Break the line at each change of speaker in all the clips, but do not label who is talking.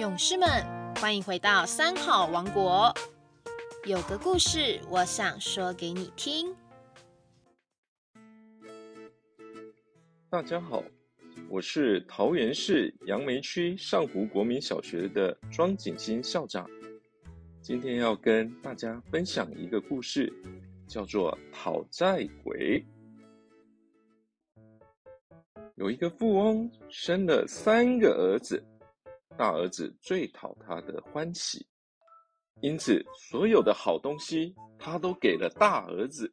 勇士们，欢迎回到三好王国。有个故事，我想说给你听。
大家好，我是桃园市杨梅区上湖国民小学的庄景新校长。今天要跟大家分享一个故事，叫做《讨债鬼》。有一个富翁生了三个儿子，大儿子最讨他的欢喜，因此所有的好东西他都给了大儿子，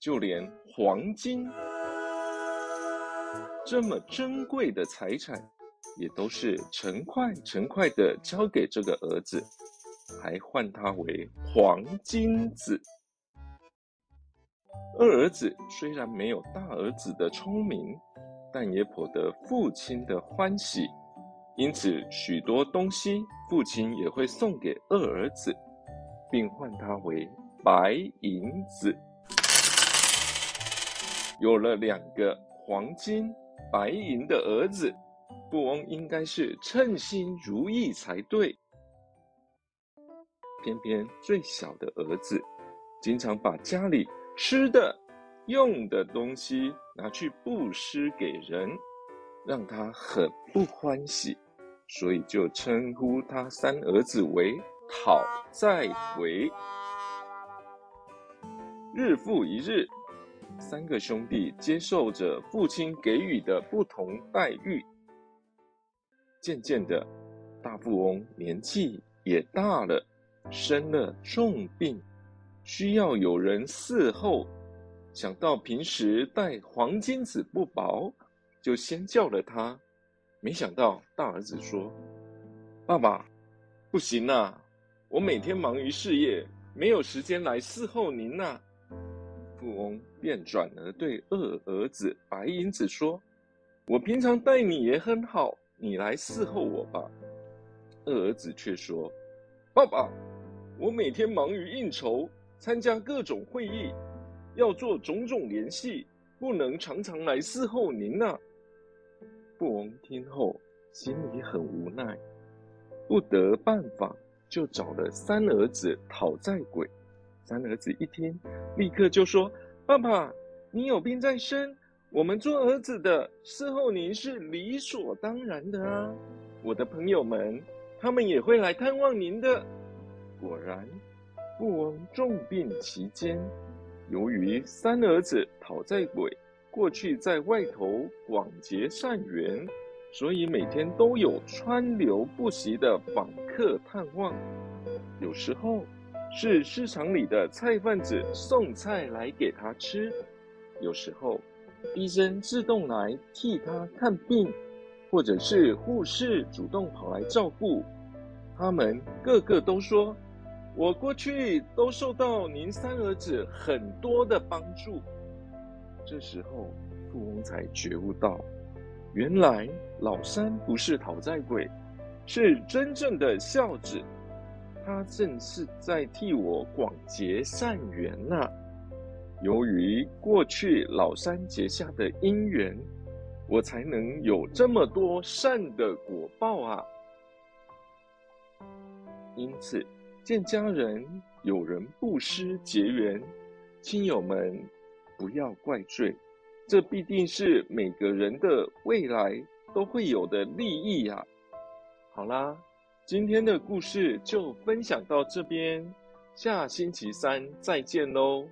就连黄金这么珍贵的财产，也都是成块成块的交给这个儿子，还唤他为黄金子。二儿子虽然没有大儿子的聪明。但也颇得父亲的欢喜，因此许多东西父亲也会送给二儿子，并唤他为白银子。有了两个黄金、白银的儿子，富翁应该是称心如意才对。偏偏最小的儿子，经常把家里吃的。用的东西拿去布施给人，让他很不欢喜，所以就称呼他三儿子为讨债鬼。日复一日，三个兄弟接受着父亲给予的不同待遇。渐渐的，大富翁年纪也大了，生了重病，需要有人伺候。想到平时带黄金子不薄，就先叫了他。没想到大儿子说：“爸爸，不行呐，我每天忙于事业，没有时间来伺候您呐。”富翁便转而对二儿子白银子说：“我平常待你也很好，你来伺候我吧。”二儿子却说：“爸爸，我每天忙于应酬，参加各种会议。”要做种种联系，不能常常来伺候您呐。富翁听后心里很无奈，不得办法，就找了三儿子讨债鬼。三儿子一听，立刻就说：“爸爸，你有病在身，我们做儿子的伺候您是理所当然的啊。我的朋友们，他们也会来探望您的。”果然，富翁重病期间。由于三儿子讨债鬼过去在外头广结善缘，所以每天都有川流不息的访客探望。有时候是市场里的菜贩子送菜来给他吃，有时候医生自动来替他看病，或者是护士主动跑来照顾。他们个个都说。我过去都受到您三儿子很多的帮助，这时候富翁才觉悟到，原来老三不是讨债鬼，是真正的孝子，他正是在替我广结善缘呐。由于过去老三结下的因缘，我才能有这么多善的果报啊。因此。见家人有人布施结缘，亲友们不要怪罪，这必定是每个人的未来都会有的利益呀。好啦，今天的故事就分享到这边，下星期三再见喽。